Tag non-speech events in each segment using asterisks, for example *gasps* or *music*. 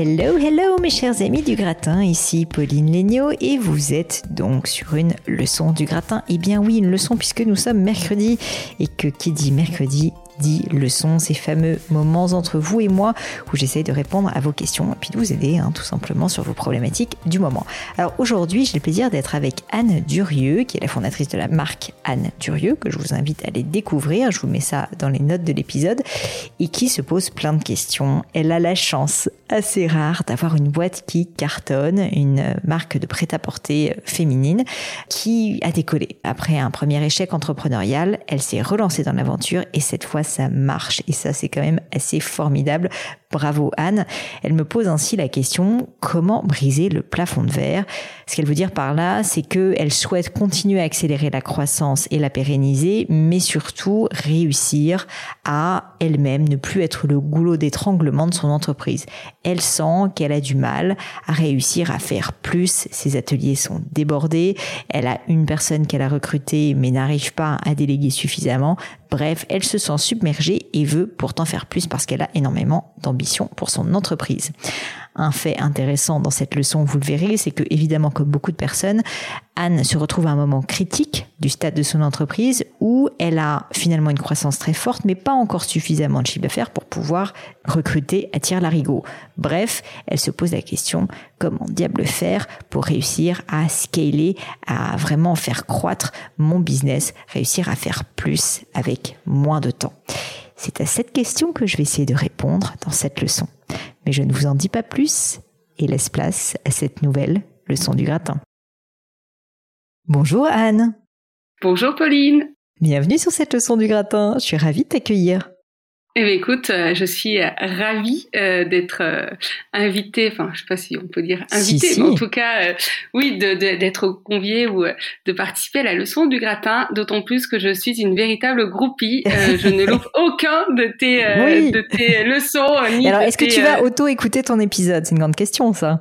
Hello, hello mes chers amis du gratin, ici Pauline Legnaud et vous êtes donc sur une leçon du gratin. Eh bien oui, une leçon puisque nous sommes mercredi et que qui dit mercredi dit leçon, ces fameux moments entre vous et moi où j'essaye de répondre à vos questions et puis de vous aider hein, tout simplement sur vos problématiques du moment. Alors aujourd'hui, j'ai le plaisir d'être avec Anne Durieux, qui est la fondatrice de la marque Anne Durieux, que je vous invite à aller découvrir. Je vous mets ça dans les notes de l'épisode et qui se pose plein de questions. Elle a la chance assez rare d'avoir une boîte qui cartonne, une marque de prêt-à-porter féminine qui a décollé. Après un premier échec entrepreneurial, elle s'est relancée dans l'aventure et cette fois ça marche. Et ça, c'est quand même assez formidable. Bravo Anne. Elle me pose ainsi la question comment briser le plafond de verre? Ce qu'elle veut dire par là, c'est qu'elle souhaite continuer à accélérer la croissance et la pérenniser, mais surtout réussir à elle-même ne plus être le goulot d'étranglement de son entreprise. Elle sent qu'elle a du mal à réussir à faire plus. Ses ateliers sont débordés. Elle a une personne qu'elle a recrutée mais n'arrive pas à déléguer suffisamment. Bref, elle se sent submergée et veut pourtant faire plus parce qu'elle a énormément d'ambition pour son entreprise. Un fait intéressant dans cette leçon, vous le verrez, c'est que évidemment, comme beaucoup de personnes, Anne se retrouve à un moment critique du stade de son entreprise où elle a finalement une croissance très forte, mais pas encore suffisamment de chiffre d'affaires pour pouvoir recruter à tir larigot. Bref, elle se pose la question comment diable faire pour réussir à scaler, à vraiment faire croître mon business, réussir à faire plus avec moins de temps? C'est à cette question que je vais essayer de répondre dans cette leçon. Mais je ne vous en dis pas plus et laisse place à cette nouvelle leçon du gratin. Bonjour Anne. Bonjour Pauline. Bienvenue sur cette leçon du gratin. Je suis ravie de t'accueillir. Eh bien, écoute, euh, je suis euh, ravie euh, d'être invitée, enfin, je sais pas si on peut dire invitée, mais en tout cas, oui, d'être conviée ou de participer à la leçon du gratin, d'autant plus que je suis une véritable groupie. *laughs* je ne loupe aucun de tes, de tes leçons. Ni alors, est-ce que tu vas auto-écouter ton épisode? C'est une grande question, ça.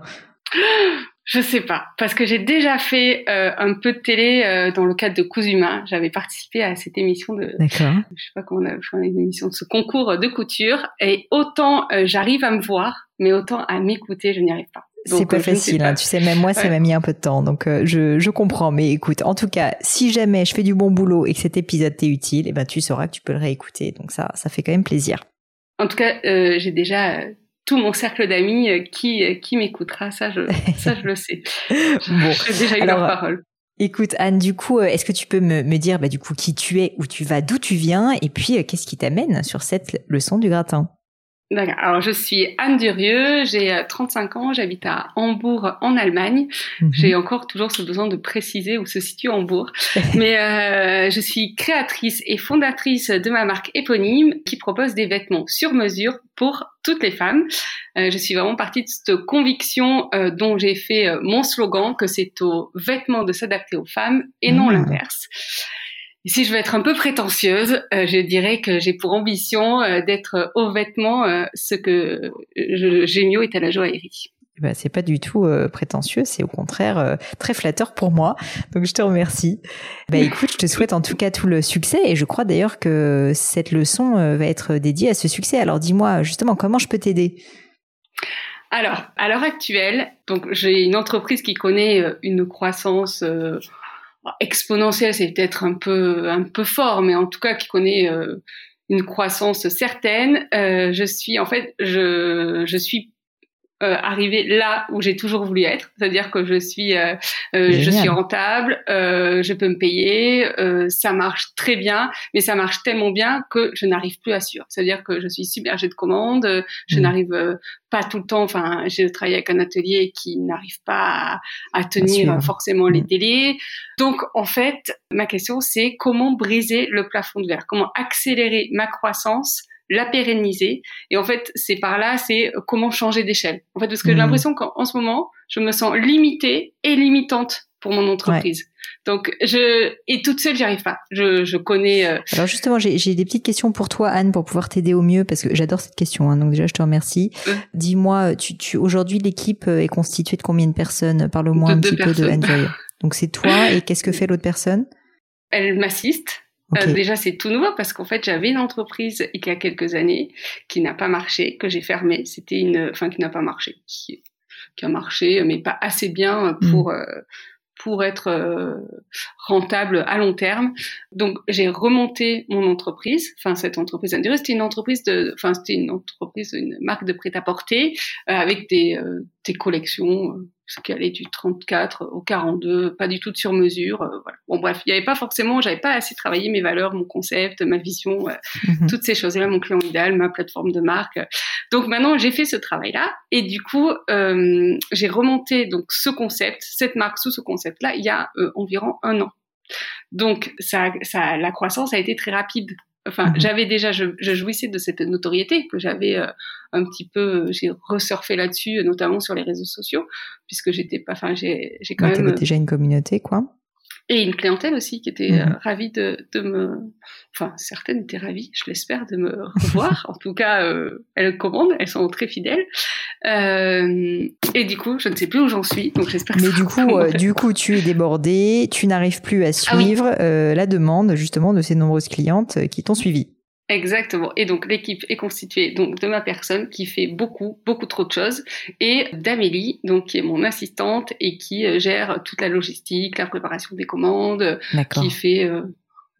*gasps* Je sais pas, parce que j'ai déjà fait euh, un peu de télé euh, dans le cadre de Cousuma. J'avais participé à cette émission de, D'accord. je sais pas comment on a fait une émission de ce concours de couture. Et autant euh, j'arrive à me voir, mais autant à m'écouter, je n'y arrive pas. C'est pas facile, hein. tu sais, même moi, ça m'a mis un peu de temps, donc je, je comprends. Mais écoute, en tout cas, si jamais je fais du bon boulot et que cet épisode t'est utile, eh ben tu sauras que tu peux le réécouter. Donc ça, ça fait quand même plaisir. En tout cas, j'ai déjà tout mon cercle d'amis euh, qui, euh, qui m'écoutera. Ça je, *laughs* ça, je le sais. bon. J'ai déjà eu leur parole. Écoute, Anne, du coup, euh, est-ce que tu peux me, me dire, bah, du coup, qui tu es, où tu vas, d'où tu viens, et puis, qu'est-ce qui t'amène sur cette leçon du gratin? D'accord. Alors, je suis Anne Durieux, j'ai 35 ans, j'habite à Hambourg, en Allemagne. Mhm. J'ai encore toujours ce besoin de préciser où se situe Hambourg. *laughs* Mais euh, je suis créatrice et fondatrice de ma marque éponyme qui propose des vêtements sur mesure pour toutes les femmes. Euh, je suis vraiment partie de cette conviction euh, dont j'ai fait euh, mon slogan, que c'est aux vêtements de s'adapter aux femmes et non mhm. l'inverse. Et si je veux être un peu prétentieuse, euh, je dirais que j'ai pour ambition euh, d'être au vêtement euh, ce que Gémio est à la joaillerie. Eh ben, c'est pas du tout prétentieux, c'est au contraire très flatteur pour moi. Donc je te remercie. Bah écoute, je te souhaite en tout cas tout le succès et je crois d'ailleurs que cette leçon va être dédiée à ce succès. Alors dis-moi justement comment je peux t'aider? Alors, à l'heure actuelle, donc j'ai une entreprise qui connaît une croissance exponentielle, c'est peut-être un peu un peu fort, mais en tout cas qui connaît une croissance certaine. je suis en fait, je je suis euh, arriver là où j'ai toujours voulu être, c'est-à-dire que je suis euh, euh je suis rentable, euh, je peux me payer, euh, ça marche très bien, mais ça marche tellement bien que je n'arrive plus à suivre. C'est-à-dire que je suis submergée de commandes, je mmh. n'arrive pas tout le temps. Enfin, j'ai travaillé avec un atelier qui n'arrive pas à, à tenir forcément les mmh. délais. Donc, en fait, ma question c'est comment briser le plafond de verre, comment accélérer ma croissance la pérenniser. Et en fait, c'est par là, c'est comment changer d'échelle. En fait, parce que j'ai mmh. l'impression qu'en ce moment, je me sens limitée et limitante pour mon entreprise. Donc, je et toute seule, j'y arrive pas. Je, je connais. Euh, Alors justement, j'ai des petites questions pour toi, Anne, pour pouvoir t'aider au mieux, parce que j'adore cette question. Hein, donc déjà, je te remercie. Dis-moi, tu, tu aujourd'hui, l'équipe est constituée de combien de personnes? Parle-moi un petit peu de Anne Donc c'est toi et qu'est-ce que *laughs* fait l'autre personne? Elle m'assiste. Euh, déjà, c'est tout nouveau parce qu'en fait, j'avais une entreprise il y a quelques années qui n'a pas marché, que j'ai fermée. C'était une, enfin, qui n'a pas marché, qui, qui, a marché, mais pas assez bien pour, hmm. euh, pour être euh, rentable à long terme. Donc, j'ai remonté mon entreprise. Enfin, cette entreprise c'était une entreprise de, enfin, c'était une entreprise, une marque de prêt-à-porter avec des, des collections qui allait du 34 au 42, pas du tout de sur mesure. Euh, voilà. Bon bref, il n'y avait pas forcément, j'avais pas assez travaillé mes valeurs, mon concept, ma vision, euh, mhm. toutes ces choses-là, mon client idéal, ma plateforme de marque. Donc maintenant, j'ai fait ce travail-là et du coup, euh, j'ai remonté donc ce concept, cette marque sous ce concept-là, il y a euh, environ un an. Donc ça, ça, la croissance a été très rapide. Enfin, mhm. j'avais déjà, je, je, jouissais de cette notoriété que j'avais euh, un petit peu, j'ai resurfé là-dessus, notamment sur les réseaux sociaux, puisque j'étais pas, enfin, j'ai, j'ai quand même déjà une communauté, quoi et une clientèle aussi qui était mhm. euh, ravie de, de, me, enfin certaines étaient ravies, je l'espère, de me *laughs* revoir. en tout cas, euh, elles commandent, elles sont très fidèles. Euh, et du coup, je ne sais plus où j'en suis, donc j'espère. Mais du coup, euh, du coup, tu es débordée, tu n'arrives plus à ah suivre la demande justement de ces nombreuses clientes qui t'ont suivi. Exactement. Et donc l'équipe est constituée donc de ma personne qui fait beaucoup beaucoup trop de choses et d'Amélie donc qui est mon assistante et qui euh, gère toute la logistique, la préparation des commandes, qui fait euh,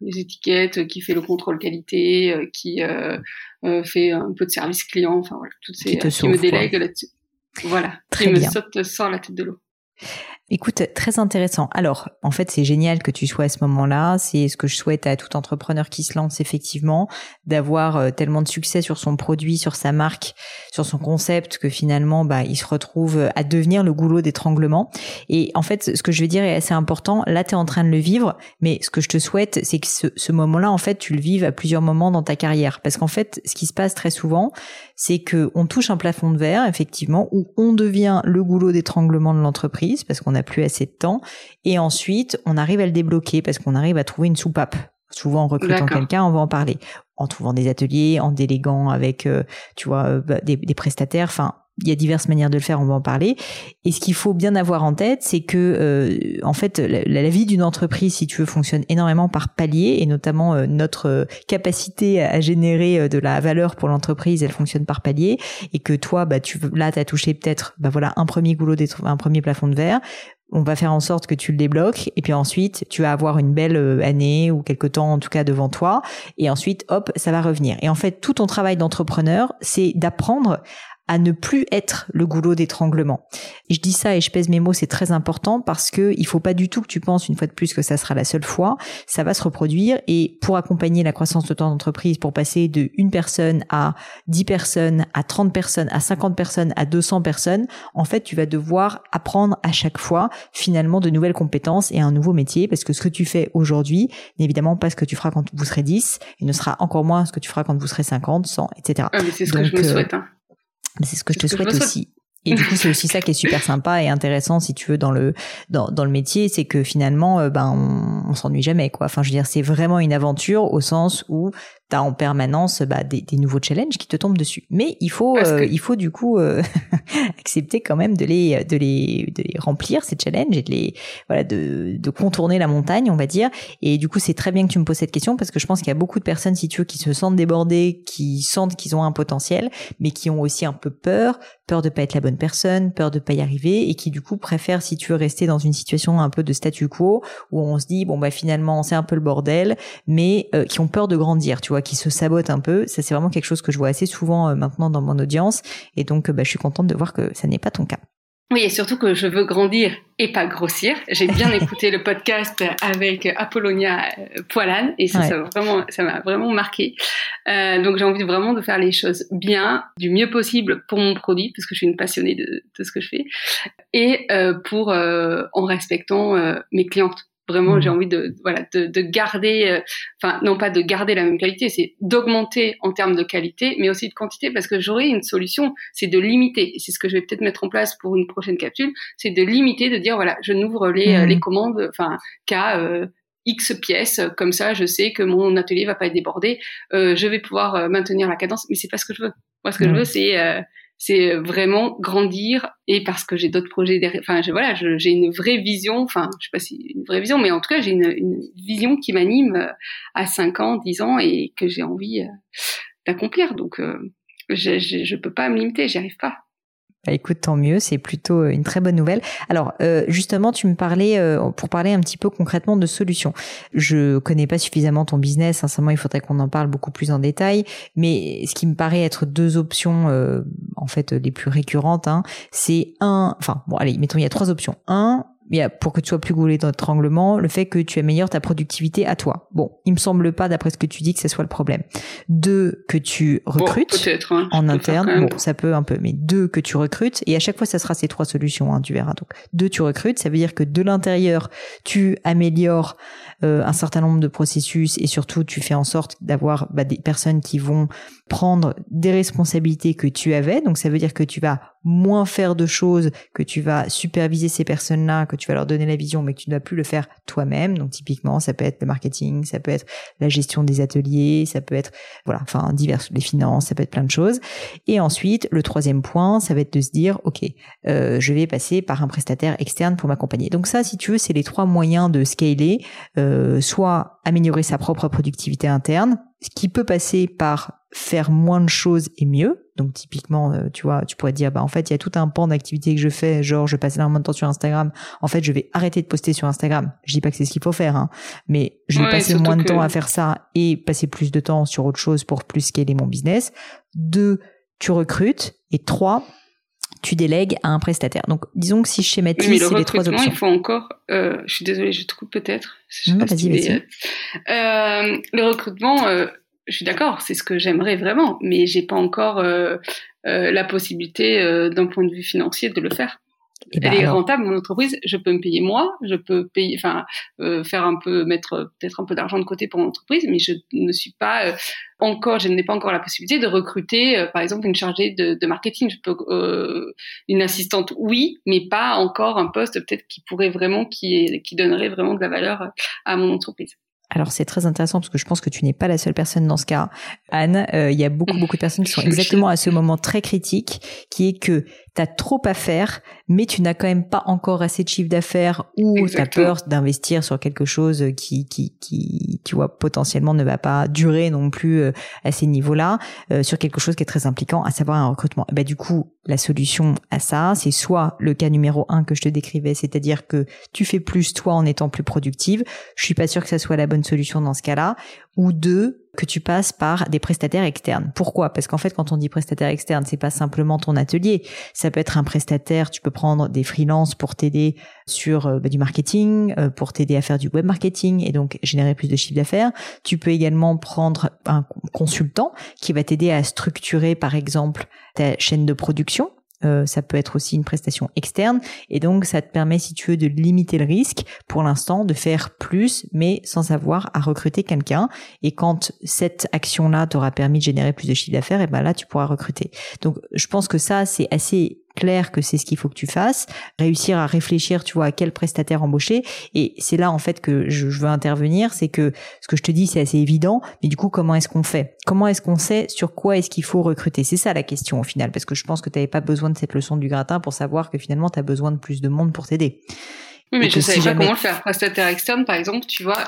les étiquettes, qui fait le contrôle qualité, euh, qui fait un peu de service client, enfin voilà, toutes ces qui, me délègue là-dessus. Voilà, Très qui me saute sans la tête de l'eau. Écoute, très intéressant. Alors, en fait, c'est génial que tu sois à ce moment-là. C'est ce que je souhaite à tout entrepreneur qui se lance, effectivement, d'avoir euh, tellement de succès sur son produit, sur sa marque, sur son concept, que finalement, bah, il se retrouve à devenir le goulot d'étranglement. Et en fait, ce que je veux dire est assez important. Là, tu es en train de le vivre, mais ce que je te souhaite, c'est que ce, ce moment-là, en fait, tu le vives à plusieurs moments dans ta carrière. Parce qu'en fait, ce qui se passe très souvent, c'est que on touche un plafond de verre, effectivement, où on devient le goulot d'étranglement de l'entreprise, parce qu'on plus assez de temps. Et ensuite, on arrive à le débloquer parce qu'on arrive à trouver une soupape. Souvent, en recrutant quelqu'un, on va en parler. En trouvant des ateliers, en déléguant avec, euh, tu vois, euh, bah, des, des prestataires. Enfin, il y a diverses manières de le faire, on va en parler. Et ce qu'il faut bien avoir en tête, c'est que euh, en fait la, vie d'une entreprise, si tu veux, fonctionne énormément par palier, et notamment euh, notre euh, capacité à, générer de la valeur pour l'entreprise, elle fonctionne par palier, et que toi, bah tu là, t'as touché peut-être, bah voilà, un premier goulot, un premier plafond de verre. On va faire en sorte que tu le débloques et puis ensuite tu vas avoir une belle année ou quelque temps en tout cas devant toi et ensuite hop ça va revenir. Et en fait tout ton travail d'entrepreneur c'est d'apprendre à ne plus être le goulot d'étranglement. Je dis ça et je pèse mes mots, c'est très important parce que il faut pas du tout que tu penses une fois de plus que ça sera la seule fois. Ça va se reproduire et pour accompagner la croissance de ton entreprise, pour passer de une personne à 10 personnes, à 30 personnes, à 50 personnes, à 200 personnes, en fait, tu vas devoir apprendre à chaque fois finalement de nouvelles compétences et un nouveau métier parce que ce que tu fais aujourd'hui n'est évidemment pas ce que tu feras quand vous serez 10 et ne sera encore moins ce que tu feras quand vous serez 50, 100, etc. Ah, mais c'est ce que je me souhaite. Hein. C'est ce que je te souhaite aussi. Et du coup, c'est aussi ça qui est super sympa et intéressant, si tu veux, dans le dans, dans le métier, c'est que finalement, euh, ben, on, on s'ennuie jamais, quoi. Enfin, je veux dire, c'est vraiment une aventure au sens où tu as en permanence bah, des, des, nouveaux challenges qui te tombent dessus. Mais il faut, euh, il faut du coup euh, *laughs* accepter quand même de les, de les, de les remplir ces challenges et de les, voilà, de, de contourner la montagne, on va dire. Et du coup, c'est très bien que tu me poses cette question parce que je pense qu'il y a beaucoup de personnes, si tu veux, qui se sentent débordées, qui sentent qu'ils ont un potentiel, mais qui ont aussi un peu peur, peur de pas être la bonne bonne personne, peur de pas y arriver et qui du coup préfèrent si tu veux rester dans une situation un peu de statu quo où on se dit bon bah finalement c'est un peu le bordel, mais euh, qui ont peur de grandir, tu vois, qui se sabotent un peu. Ça c'est vraiment quelque chose que je vois assez souvent euh, maintenant dans mon audience et donc bah, je suis contente de voir que ça n'est pas ton cas. Oui, et surtout que je veux grandir et pas grossir. J'ai bien *laughs* écouté le podcast avec Apollonia euh, Poilane et ça, ça m'a vraiment, ça m'a vraiment marqué. Euh, donc j'ai envie vraiment de faire les choses bien, du mieux possible pour mon produit parce que je suis une passionnée de, de ce que je fais et euh, pour euh, en respectant euh, mes clientes. Vraiment, mmh. j'ai envie de voilà de, de garder, euh, enfin non pas de garder la même qualité, c'est d'augmenter en termes de qualité, mais aussi de quantité, parce que j'aurais une solution, c'est de limiter. Et c'est ce que je vais peut-être mettre en place pour une prochaine capsule, c'est de limiter, de dire voilà, je n'ouvre les euh, mmh. les commandes, enfin qu'à euh, X pièces, comme ça, je sais que mon atelier va pas être débordé, je vais pouvoir maintenir la cadence, mais c'est pas ce que je veux. Moi, ce que je veux, c'est c'est vraiment grandir et parce que j'ai d'autres projets derrière. Enfin, voilà, j'ai une vraie vision. Enfin, je sais pas si une vraie vision, mais en tout cas, j'ai une, vision qui m'anime euh, à 5 ans, 10 ans et que j'ai envie euh, d'accomplir. Donc, euh, je, je peux pas me limiter, j'y arrive pas. Bah, écoute, tant mieux, c'est plutôt euh, une très bonne nouvelle. Alors, euh, justement, tu me parlais, euh, pour parler un petit peu concrètement de solutions. Je connais pas suffisamment ton business, sincèrement, il faudrait qu'on en parle beaucoup plus en détail, mais ce qui me paraît être deux options, en fait, les plus récurrentes, hein, c'est un, enfin, bon, allez, mettons, il y a trois options. Un, pour que tu sois plus goulé dans étranglement, le fait que tu améliores ta productivité à toi. Bon, il me semble pas, d'après ce que tu dis, que ce soit le problème. Deux, que tu recrutes hein, en interne. Bon, ça peut un peu, mais deux, que tu recrutes. Et à chaque fois, ça sera ces trois solutions, hein, tu verras. Donc, deux, tu recrutes. Ça veut dire que de l'intérieur, tu améliores euh, un certain nombre de processus et surtout, tu fais en sorte d'avoir bah, des personnes qui vont prendre des responsabilités que tu avais. Donc, ça veut dire que tu vas moins faire de choses, que tu vas superviser ces personnes-là, que tu vas leur donner la vision, mais que tu ne vas plus le faire toi-même. Donc typiquement, ça peut être le marketing, ça peut être la gestion des ateliers, ça peut être voilà, enfin divers les finances, ça peut être plein de choses. Et ensuite, le troisième point, ça va être de se dire, ok, euh, je vais passer par un prestataire externe pour m'accompagner. Donc ça, si tu veux, c'est les trois moyens de scaler, euh, soit améliorer sa propre productivité interne, ce qui peut passer par faire moins de choses et mieux. Donc typiquement, euh, tu vois, tu pourrais dire, bah en fait, il y a tout un pan d'activités que je fais, genre je passe énormément de temps sur Instagram. En fait, je vais arrêter de poster sur Instagram. Je dis pas que c'est ce qu'il faut faire, hein, mais je vais passer moins de temps à faire ça et passer plus de temps sur autre chose pour plus scaler mon business. Deux, tu recrutes. Et trois, tu délègues à un prestataire. Donc, disons que si je schématise, c'est les trois options. Il faut encore. Euh, je suis désolée, je te coupe peut-être. vas-y, vas-y. Euh, le recrutement, euh, je suis d'accord, c'est ce que j'aimerais vraiment, mais j'ai pas encore euh, euh, la possibilité euh, d'un point de vue financier de le faire. Et Elle ben est rentable mon entreprise, je peux me payer moi, je peux payer, enfin faire un peu, mettre peut-être un peu d'argent de côté pour mon entreprise, mais je ne suis pas encore, je n'ai pas encore la possibilité de recruter, par exemple, une chargée de, de marketing. Je peux une assistante, oui, mais pas encore un poste peut-être qui pourrait vraiment, qui qui donnerait vraiment de la valeur à mon entreprise. Alors c'est très intéressant parce que je pense que tu n'es pas la seule personne dans ce cas, Anne. Euh, il y a beaucoup beaucoup de personnes qui sont exactement à ce moment très critique, qui est que tu as trop à faire, mais tu n'as quand même pas encore assez de chiffre d'affaires ou tu as peur d'investir sur quelque chose qui, qui, qui, tu vois, potentiellement ne va pas durer non plus euh, à ces niveaux-là, euh, sur quelque chose qui est très impliquant, à savoir un recrutement. Et bah, du coup, la solution à ça, c'est soit le cas numéro un que je te décrivais, c'est-à-dire que tu fais plus toi en étant plus productive. Je suis pas sûre que ça soit la bonne solution dans ce cas-là. Ou deux, que tu passes par des prestataires externes. Pourquoi? Parce qu'en fait, quand on dit prestataire externe, c'est pas simplement ton atelier. Ça peut être un prestataire. Tu peux prendre des freelances pour t'aider sur euh, bah, du marketing, euh, pour t'aider à faire du web marketing et donc générer plus de chiffre d'affaires. Tu peux également prendre un consultant qui va t'aider à structurer, par exemple, ta chaîne de production euh, ça peut être aussi une prestation externe. Et donc ça te permet si tu veux de limiter le risque pour l'instant de faire plus mais sans avoir à recruter quelqu'un. Et quand cette action là t'aura permis de générer plus de chiffre d'affaires et ben là tu pourras recruter. Donc je pense que ça c'est assez clair que c'est ce qu'il faut que tu fasses, réussir à réfléchir, tu vois, à quel prestataire embaucher. Et c'est là en fait que je, veux intervenir, c'est que ce que je te dis c'est assez évident, mais du coup comment est-ce qu'on fait? Comment est-ce qu'on sait sur quoi est-ce qu'il faut recruter? C'est ça la question au final, parce que je pense que tu n'avais pas besoin de cette leçon du gratin pour savoir que finalement tu as besoin de plus de monde pour t'aider. Oui, mais je ne savais pas comment le faire. Prestataire externe, par exemple, tu vois,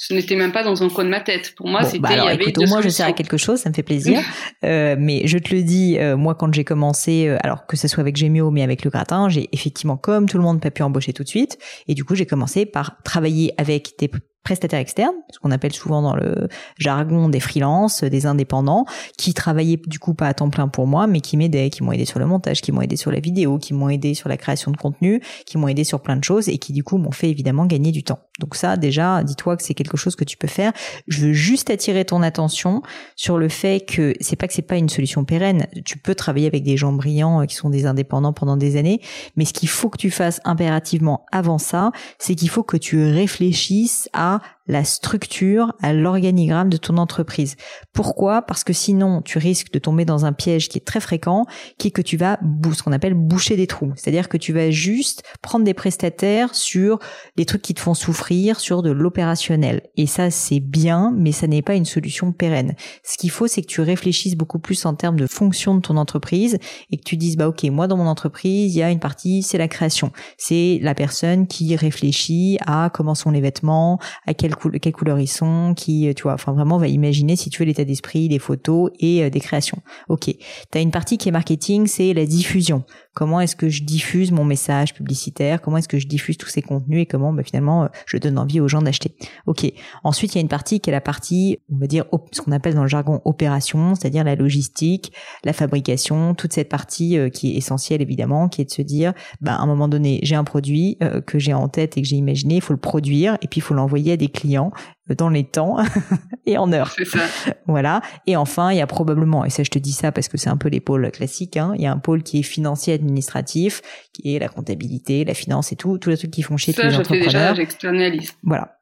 ce n'était même pas dans un coin de ma tête. Pour moi, c'était. Bah alors, écoute, au moins, je sers à quelque chose, ça me fait plaisir. *laughs* euh, mais je te le dis, euh, moi, quand j'ai commencé, euh, alors que ce soit avec Gemio, mais avec le gratin, j'ai effectivement, comme tout le monde, pas pu embaucher tout de suite. Et du coup, j'ai commencé par travailler avec des prestataires externes, ce qu'on appelle souvent dans le jargon des freelances, des indépendants, qui travaillaient du coup pas à temps plein pour moi, mais qui m'aidaient, qui m'ont aidé sur le montage, qui m'ont aidé sur la vidéo, qui m'ont aidé sur la création de contenu, qui m'ont aidé sur plein de choses et qui du coup m'ont fait évidemment gagner du temps. Donc ça, déjà, dis-toi que c'est quelque chose que tu peux faire. Je veux juste attirer ton attention sur le fait que c'est pas que c'est pas une solution pérenne. Tu peux travailler avec des gens brillants euh, qui sont des indépendants pendant des années, mais ce qu'il faut que tu fasses impérativement avant ça, c'est qu'il faut que tu réfléchisses à la structure, à l'organigramme de ton entreprise. Pourquoi? Parce que sinon, tu risques de tomber dans un piège qui est très fréquent, qui est que tu vas, ce qu'on appelle boucher des trous. C'est-à-dire que tu vas juste prendre des prestataires sur les trucs qui te font souffrir, sur de l'opérationnel. Et ça, c'est bien, mais ça n'est pas une solution pérenne. Ce qu'il faut, c'est que tu réfléchisses beaucoup plus en termes de fonction de ton entreprise et que tu dises, bah ok, moi dans mon entreprise, il y a une partie, c'est la création. C'est la personne qui réfléchit à comment sont les vêtements, à quelle, quelle couleur ils sont, qui, tu vois, enfin vraiment, on va imaginer si tu veux l'état d'esprit, des photos et euh, des créations. Ok. Tu as une partie qui est marketing, c'est la diffusion. Comment est-ce que je diffuse mon message publicitaire Comment est-ce que je diffuse tous ces contenus et comment bah, finalement euh, je donne envie aux gens d'acheter Ok. Ensuite, il y a une partie qui est la partie, on va dire, ce qu'on appelle dans le jargon opération, c'est-à-dire la logistique, la fabrication, toute cette partie euh, qui est essentielle évidemment, qui est de se dire, bah, à un moment donné, j'ai un produit que j'ai en tête et que j'ai imaginé, il faut le produire et puis il faut l'envoyer à des clients dans les temps *laughs* et en heure. Ça. Voilà. Et enfin, il y a probablement, et ça je te dis ça parce que c'est un peu les pôles classiques, hein, il y a un pôle qui est financier administratif, qui est la comptabilité, la finance et tout, tous les trucs qui font chier tous les je entrepreneurs. Fais déjà, j'externalise. Voilà.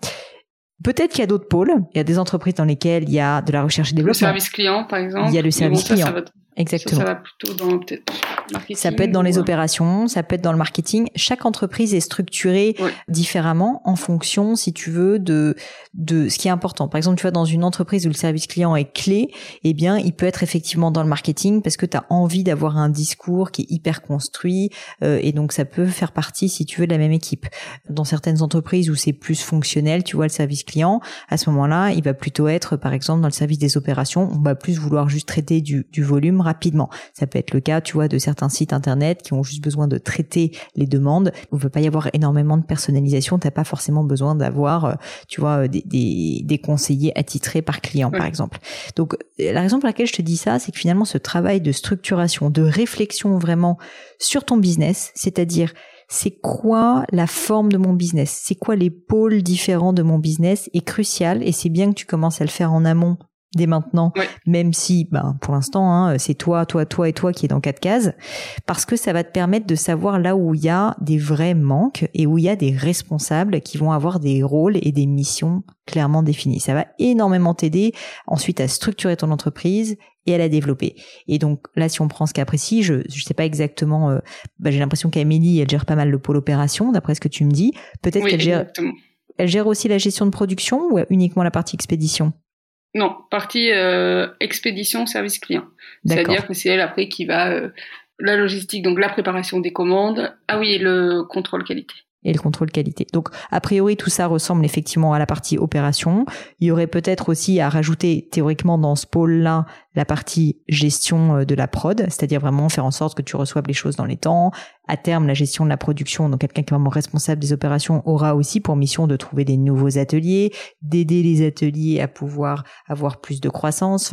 Peut-être qu'il y a d'autres pôles. Il y a des entreprises dans lesquelles il y a de la recherche et développement. Le service client, par exemple. Il y a le service bon, ça, client. Ça va, Exactement. Ça, va plutôt dans peut-être marketing. Ça peut être dans les ou... opérations, ça peut être dans le marketing. Chaque entreprise est structurée différemment en fonction, si tu veux, de de ce qui est important. Par exemple, tu vois, dans une entreprise où le service client est clé, eh bien, il peut être effectivement dans le marketing parce que tu as envie d'avoir un discours qui est hyper construit euh, et donc ça peut faire partie, si tu veux, de la même équipe. Dans certaines entreprises où c'est plus fonctionnel, tu vois, le service client, à ce moment-là, il va plutôt être, par exemple, dans le service des opérations, on va plus vouloir juste traiter du, du volume rapidement. Ça peut être le cas, tu vois, de certains sites internet qui ont juste besoin de traiter les demandes. Il ne veut pas y avoir énormément de personnalisation. T'as pas forcément besoin d'avoir, euh, tu vois, des, des, des conseillers attitrés par client, par exemple. Donc, euh, la raison pour laquelle je te dis ça, c'est que finalement, ce travail de structuration, de réflexion vraiment sur ton business, c'est-à-dire c'est quoi la forme de mon business, c'est quoi les pôles différents de mon business? Est crucial et c'est bien que tu commences à le faire en amont dès maintenant, Ouais. même si, ben, pour l'instant, hein, c'est toi, toi, toi et toi qui est dans quatre cases, parce que ça va te permettre de savoir là où il y a des vrais manques et où il y a des responsables qui vont avoir des rôles et des missions clairement définis. Ça va énormément t'aider ensuite à structurer ton entreprise et à la développer. Et donc là, si on prend ce cas précis, je je sais pas exactement. euh, bah, j'ai l'impression qu'Amélie, elle gère pas mal le pôle opération, d'après ce que tu me dis. Peut-être Oui, qu'elle gère, elle gère aussi la gestion de production ou uniquement la partie expédition? Non, partie euh, expédition service client. C'est-à-dire que c'est elle après qui va euh, la logistique, donc la préparation des commandes. Ah oui, et le contrôle qualité. Et le contrôle qualité. Donc, a priori, tout ça ressemble effectivement à la partie opération. Il y aurait peut-être aussi à rajouter théoriquement dans ce pôle-là la partie gestion euh, de la prod, c'est-à-dire vraiment faire en sorte que tu reçoives les choses dans les temps. À terme, la gestion de la production, donc quelqu'un qui est vraiment responsable des opérations aura aussi pour mission de trouver des nouveaux ateliers, d'aider les ateliers à pouvoir avoir plus de croissance.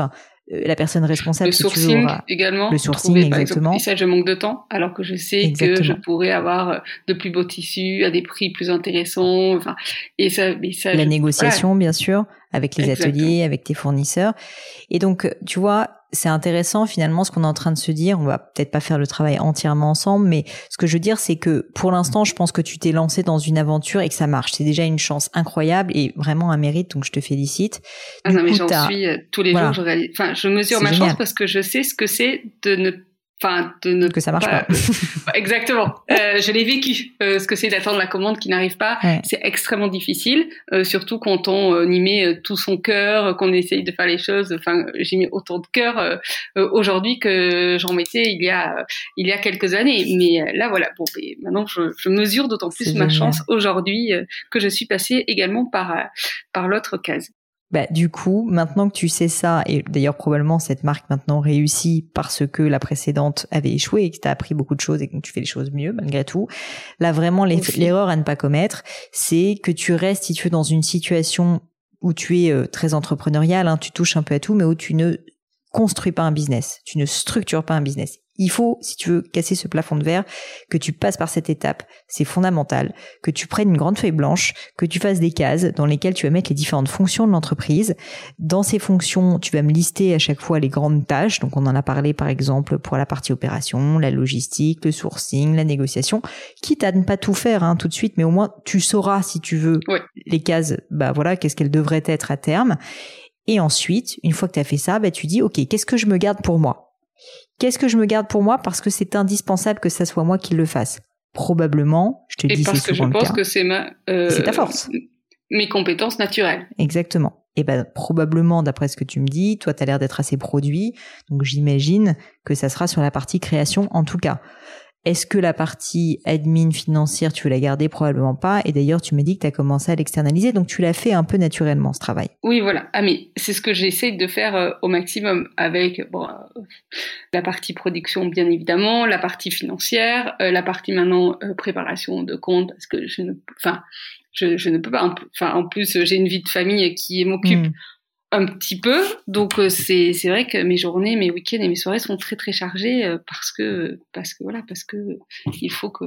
La personne responsable, Le si sourcing aura- également. Le sourcing, trouver, par exactement. Exemple, et ça, je manque de temps, alors que je sais que je pourrais avoir euh, de plus beaux tissus à des prix plus intéressants. Enfin, et ça, mais ça, la je- négociation, bien sûr, avec les Exactement. ateliers, avec tes fournisseurs. Et donc, tu vois, c'est intéressant finalement ce qu'on est en train de se dire. On va peut-être pas faire le travail entièrement ensemble, mais ce que je veux dire, c'est que pour l'instant, je pense que tu t'es lancé dans une aventure et que ça marche. C'est déjà une chance incroyable et vraiment un mérite, donc je te félicite. Ah non, mais j'en suis euh, tous les Voilà. jours. Je, réalise... enfin, je mesure ma génial. chance parce que je sais ce que c'est de ne, enfin, de ne que ça marche pas. *laughs* Exactement. Euh, je l'ai vécu. Euh, ce que c'est d'attendre la commande qui n'arrive pas, Ouais. c'est extrêmement difficile. euh, surtout quand on euh, y met euh, tout son cœur, qu'on essaye de faire les choses. Enfin, j'ai mis autant de cœur euh, aujourd'hui que j'en mettais il y a il y a quelques années. Mais là, voilà. Bon, mais maintenant, je, je mesure d'autant plus ma génial. chance aujourd'hui que je suis passée également par par l'autre case. Bah, du coup, maintenant que tu sais ça, et d'ailleurs probablement cette marque maintenant réussit parce que la précédente avait échoué et que tu as appris beaucoup de choses et que tu fais les choses mieux malgré tout, là vraiment l'erreur à ne pas commettre, c'est que tu restes, si tu veux, dans une situation où tu es euh, très entrepreneurial, hein, tu touches un peu à tout, mais où tu ne construis pas un business, tu ne structures pas un business. Il faut, si tu veux casser ce plafond de verre, que tu passes par cette étape. C'est fondamental. Que tu prennes une grande feuille blanche, que tu fasses des cases dans lesquelles tu vas mettre les différentes fonctions de l'entreprise. Dans ces fonctions, tu vas me lister à chaque fois les grandes tâches. Donc, on en a parlé, par exemple, pour la partie opération, la logistique, le sourcing, la négociation. Quitte à ne pas tout faire, hein, tout de suite, mais au moins, tu sauras, si tu veux, les cases, bah voilà, qu'est-ce qu'elles devraient être à terme. Et ensuite, une fois que tu as fait ça, bah, tu dis, OK, qu'est-ce que je me garde pour moi? Qu'est-ce que je me garde pour moi parce que c'est indispensable que ça soit moi qui le fasse? Probablement, je te dis c'est souvent que je pense que c'est ma euh, c'est ta force. Mes compétences naturelles. Exactement. Et ben probablement d'après ce que tu me dis, toi tu as l'air d'être assez produit, donc j'imagine que ça sera sur la partie création en tout cas. Est-ce que la partie admin financière, tu veux la garder? Probablement pas. Et d'ailleurs, tu me dis que tu as commencé à l'externaliser, donc tu l'as fait un peu naturellement, ce travail. Oui, voilà. Ah, mais c'est ce que j'essaie de faire euh, au maximum avec bon, euh, la partie production, bien évidemment, la partie financière, euh, la partie maintenant préparation de compte, parce que je ne, enfin, je, je ne peux pas. Enfin, en plus, j'ai une vie de famille qui m'occupe. Hmm un petit peu. Donc euh, c'est c'est vrai que mes journées, mes week-ends et mes soirées sont très très chargées euh, parce que parce que voilà parce que il faut que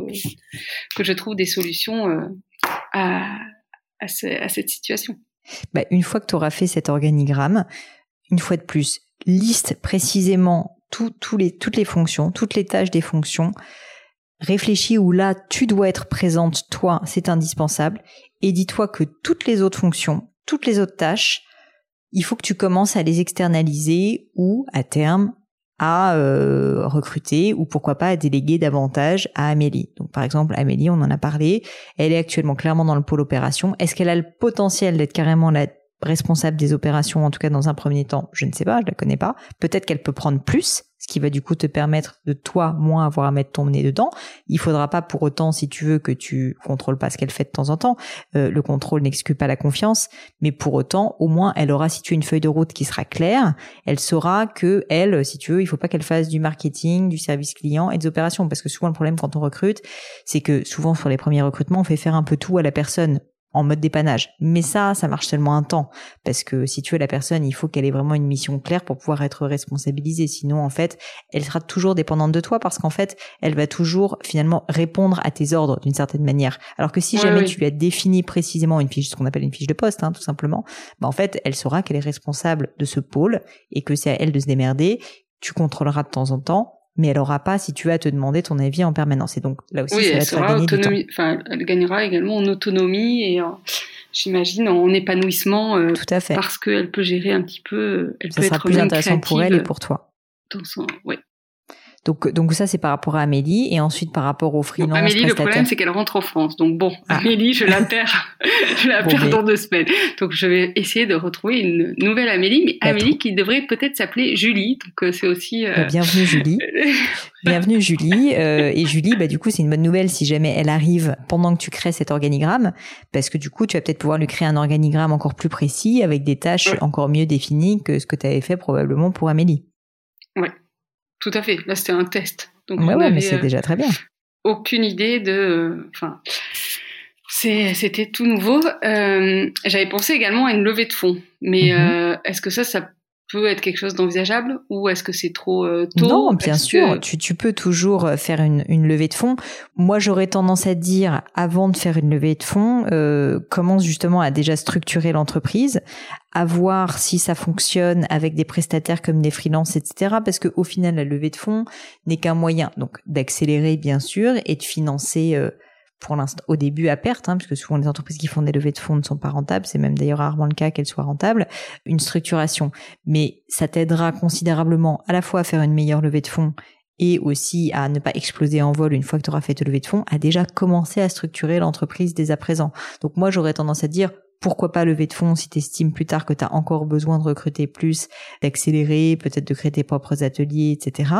que je trouve des solutions euh, à à, cette situation. Bah, une fois que tu auras fait cet organigramme, une fois de plus, liste précisément les, toutes les fonctions, toutes les tâches des fonctions. Réfléchis où là tu dois être présente, toi, c'est indispensable. Et dis-toi que toutes les autres fonctions, toutes les autres tâches, il faut que tu commences à les externaliser ou, à terme, à euh, recruter ou pourquoi pas à déléguer davantage à Amélie. Donc par exemple Amélie, on en a parlé, elle est actuellement clairement dans le pôle opération. Est-ce qu'elle a le potentiel d'être carrément la responsable des opérations, en tout cas dans un premier temps, je ne sais pas, je la connais pas. Peut-être qu'elle peut prendre plus, ce qui va du coup te permettre de toi moins avoir à mettre ton nez dedans. Il faudra pas pour autant, si tu veux, que tu contrôles pas ce qu'elle fait de temps en temps. Euh, le contrôle n'exclut pas la confiance, mais pour autant, au moins, elle aura situé une feuille de route qui sera claire. Elle saura que elle, si tu veux, il faut pas qu'elle fasse du marketing, du service client et des opérations, parce que souvent le problème quand on recrute, c'est que souvent sur les premiers recrutements, on fait faire un peu tout à la personne en mode dépannage. Mais ça, ça marche seulement un temps. Parce que si tu es la personne, il faut qu'elle ait vraiment une mission claire pour pouvoir être responsabilisée. Sinon, en fait, elle sera toujours dépendante de toi parce qu'en fait, elle va toujours finalement répondre à tes ordres d'une certaine manière. Alors que si jamais tu lui as défini précisément une fiche, ce qu'on appelle une fiche de poste, hein, tout simplement, bah en fait, elle saura qu'elle est responsable de ce pôle et que c'est à elle de se démerder. Tu contrôleras de temps en temps, mais elle aura pas si tu vas te demander ton avis en permanence. Et donc là aussi, oui, elle sera autonomie. Enfin, elle gagnera également en autonomie et j'imagine en épanouissement. Euh, Tout à fait. Parce qu'elle peut gérer un petit peu. Elle Ça peut sera être plus intéressant pour elle et pour toi. Dans son, ouais. Donc, donc ça, c'est par rapport à Amélie. Et ensuite, par rapport au freelance. Amélie, le problème, c'est qu'elle rentre en France. Donc bon, ah. Amélie, je la perds, *laughs* je la perds dans deux semaines. Donc je vais essayer de retrouver une nouvelle Amélie, mais Amélie qui devrait peut-être s'appeler Julie. Donc euh, c'est aussi. Euh... bienvenue Julie. *laughs* bienvenue Julie. Euh, et Julie, bah du coup, c'est une bonne nouvelle si jamais elle arrive pendant que tu crées cet organigramme, parce que du coup, tu vas peut-être pouvoir lui créer un organigramme encore plus précis avec des tâches encore mieux définies que ce que tu avais fait probablement pour Amélie. Ouais. Tout à fait. Là, c'était un test. Donc, ouais, mais c'est euh, déjà très bien. Aucune idée de. Euh, enfin, c'était tout nouveau. Euh, j'avais pensé également à une levée de fonds, mais mm-hmm. est-ce que ça, ça peut être quelque chose d'envisageable ou est-ce que c'est trop euh, tôt? Non, bien sûr, tu, tu, peux toujours euh, faire une, une levée de fonds. Moi, j'aurais tendance à dire, avant de faire une levée de fonds, euh, commence justement à déjà structurer l'entreprise, à voir si ça fonctionne avec des prestataires comme des freelances, etc. Parce que au final, la levée de fonds n'est qu'un moyen donc d'accélérer, bien sûr, et de financer euh, pour l'instant au début à perte, hein, puisque souvent les entreprises qui font des levées de fonds ne sont pas rentables, c'est même d'ailleurs rarement le cas qu'elles soient rentables, une structuration. Mais ça t'aidera considérablement à la fois à faire une meilleure levée de fonds et aussi à ne pas exploser en vol une fois que tu auras fait ta levée de fonds, à déjà commencer à structurer l'entreprise dès à présent. Donc moi j'aurais tendance à dire pourquoi pas lever de fonds si tu estimes plus tard que tu as encore besoin de recruter plus, d'accélérer, peut-être de créer tes propres ateliers, etc.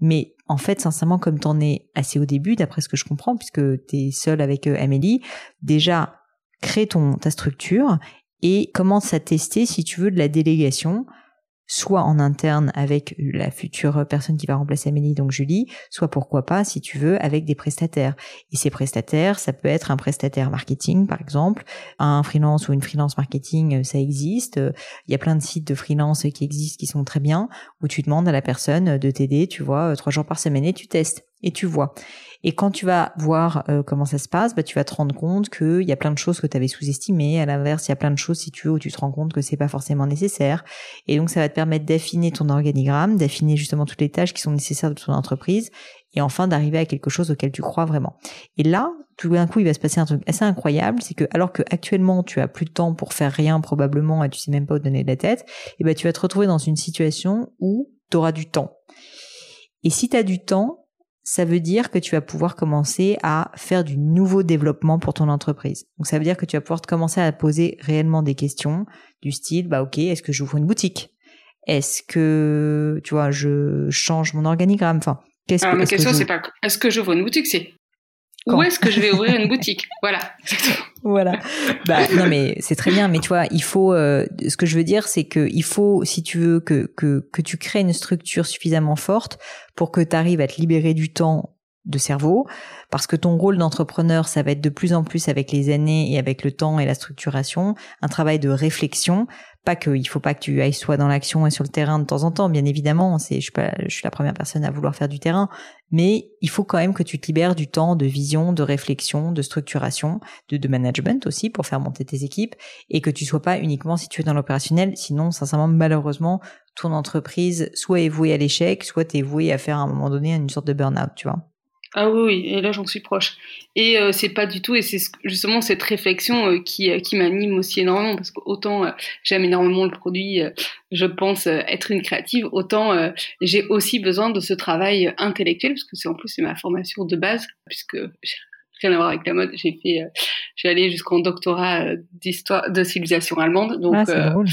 Mais en fait, sincèrement, comme tu en es assez au début, d'après ce que je comprends, puisque tu es seul avec euh, Amélie, déjà, crée ton, ta structure et commence à tester, si tu veux, de la délégation soit en interne avec la future personne qui va remplacer Amélie, donc Julie, soit pourquoi pas, si tu veux, avec des prestataires. Et ces prestataires, ça peut être un prestataire marketing, par exemple, un freelance ou une freelance marketing, euh, ça existe. Il y a plein de sites de freelance qui existent, qui sont très bien, où tu demandes à la personne de t'aider, tu vois, trois jours par semaine et tu testes et tu vois. Et quand tu vas voir euh, comment ça se passe, bah, tu vas te rendre compte qu'il y a plein de choses que tu avais sous-estimées. À l'inverse, il y a plein de choses, si tu veux, où tu te rends compte que c'est pas forcément nécessaire. Et donc, ça va te permettre d'affiner ton organigramme, d'affiner justement toutes les tâches qui sont nécessaires de ton entreprise, et enfin d'arriver à quelque chose auquel tu crois vraiment. Et là, tout d'un coup, il va se passer un truc assez incroyable, c'est que alors que actuellement tu as plus de temps pour faire rien probablement et tu sais même pas où donner de la tête, et eh ben tu vas te retrouver dans une situation où tu auras du temps. Et si tu as du temps, ça veut dire que tu vas pouvoir commencer à faire du nouveau développement pour ton entreprise. Donc ça veut dire que tu vas pouvoir commencer à poser réellement des questions du style, bah ok, est-ce que j'ouvre une boutique? Est-ce que, tu vois, je change mon organigramme? Enfin, qu'est-ce que... Ma question, c'est pas est-ce que j'ouvre une boutique, c'est où est-ce que je vais ouvrir une boutique? Voilà. voilà. Bah non mais c'est très bien, mais tu vois, il faut. Euh, ce que je veux dire, c'est que il faut, si tu veux que que que tu crées une structure suffisamment forte pour que tu arrives à te libérer du temps de cerveau, parce que ton rôle d'entrepreneur, ça va être de plus en plus avec les années et avec le temps et la structuration, un travail de réflexion. Pas que il faut pas que tu ailles soit dans l'action et sur le terrain de temps en temps, bien évidemment. C'est, je suis pas, je suis la première personne à vouloir faire du terrain, mais il faut quand même que tu te libères du temps de vision, de réflexion, de structuration, de, de management aussi pour faire monter tes équipes et que tu sois pas uniquement situé dans l'opérationnel. Sinon, sincèrement, malheureusement, ton entreprise soit est vouée à l'échec, soit est vouée à faire à un moment donné une sorte de burn-out, tu vois. Ah oui, et là j'en suis proche. Et euh, c'est pas du tout, et c'est justement cette réflexion euh, qui, euh, qui m'anime aussi énormément, parce qu'autant j'aime énormément le produit, je pense être une créative, autant j'ai aussi besoin de ce travail intellectuel, parce que c'est en plus c'est ma formation de base, puisque rien à voir avec la mode, j'ai fait, j'ai allé jusqu'en doctorat d'histoire de civilisation allemande, donc. Ah, drôle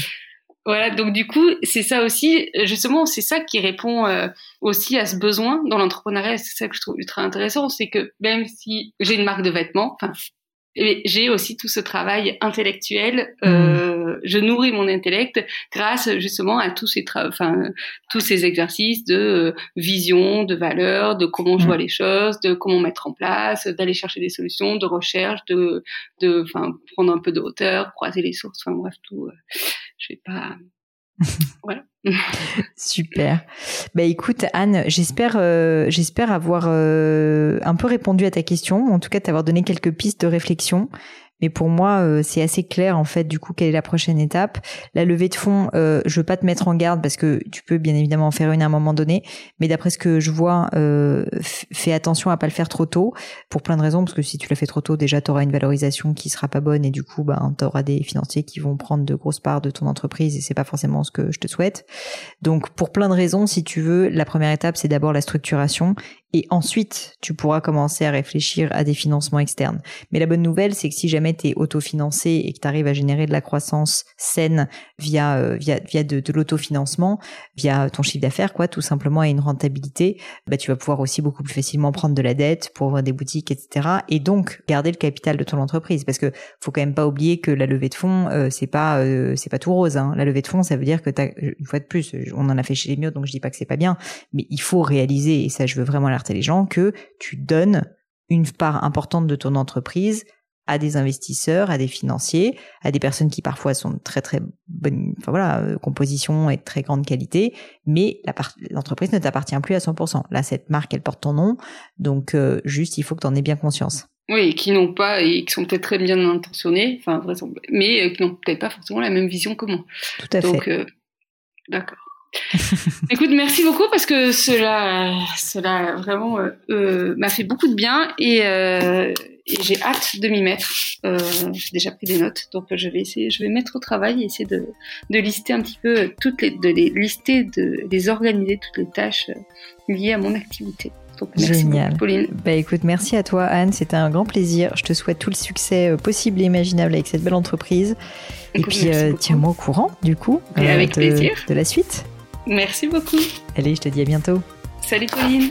voilà, donc du coup, c'est ça aussi, justement, c'est ça qui répond euh, aussi à ce besoin dans l'entrepreneuriat. C'est ça que je trouve ultra intéressant, c'est que même si j'ai une marque de vêtements, enfin, j'ai aussi tout ce travail intellectuel. Euh, mmh. Je nourris mon intellect grâce justement à tous ces, enfin, tous ces exercices de euh, vision, de valeur, de comment je vois mmh. les choses, de comment mettre en place, d'aller chercher des solutions, de recherche, de, de, enfin, prendre un peu de hauteur, croiser les sources. Enfin bref, tout. Euh, je vais pas. *laughs* voilà. Super. Bah écoute Anne, j'espère euh, j'espère avoir euh, un peu répondu à ta question, en tout cas t'avoir donné quelques pistes de réflexion. Mais pour moi, euh, c'est assez clair en fait. Du coup, quelle est la prochaine étape La levée de fonds, euh, je veux pas te mettre en garde parce que tu peux bien évidemment en faire une à un moment donné. Mais d'après ce que je vois, euh, fais attention à pas le faire trop tôt pour plein de raisons. Parce que si tu la fais trop tôt, déjà tu auras une valorisation qui sera pas bonne et du coup, ben tu auras des financiers qui vont prendre de grosses parts de ton entreprise et c'est pas forcément ce que je te souhaite. Donc pour plein de raisons, si tu veux, la première étape c'est d'abord la structuration et ensuite tu pourras commencer à réfléchir à des financements externes. Mais la bonne nouvelle, c'est que si jamais tu es autofinancé et que tu arrives à générer de la croissance saine via euh, via via de, de l'autofinancement, via ton chiffre d'affaires quoi, tout simplement et une rentabilité, bah tu vas pouvoir aussi beaucoup plus facilement prendre de la dette pour ouvrir des boutiques, etc. Et donc garder le capital de ton entreprise parce que faut quand même pas oublier que la levée de fonds euh, c'est pas euh, c'est pas tout rose. Hein. La levée de fonds, ça veut dire que as, une fois de plus, on en a fait chez les murs, donc je dis pas que c'est pas bien, mais il faut réaliser et ça je veux vraiment les gens que tu donnes une part importante de ton entreprise à des investisseurs, à des financiers, à des personnes qui parfois sont de très très bonne, enfin voilà, euh, composition et de très grande qualité, mais l'entreprise ne t'appartient plus à 100%. Là, cette marque, elle porte ton nom, donc euh, juste, il faut que tu en aies bien conscience. Oui, qui n'ont pas et qui sont peut-être très bien intentionnés, enfin, mais euh, qui n'ont peut-être pas forcément la même vision que moi. Tout à donc, fait. D'accord. *laughs* Écoute, merci beaucoup parce que cela, cela vraiment euh, euh, m'a fait beaucoup de bien et, euh, et j'ai hâte de m'y mettre. Euh, j'ai déjà pris des notes, donc je vais essayer, je vais mettre au travail et essayer de, de lister un petit peu toutes les, de les lister, de les organiser toutes les tâches liées à mon activité. Donc, merci Génial. Beaucoup, Pauline. Bah écoute, merci à toi Anne, c'était un grand plaisir. Je te souhaite tout le succès possible et imaginable avec cette belle entreprise. Et puis tiens-moi au courant du coup et avec plaisir. de la suite. Merci beaucoup. Allez, je te dis à bientôt. Salut Pauline.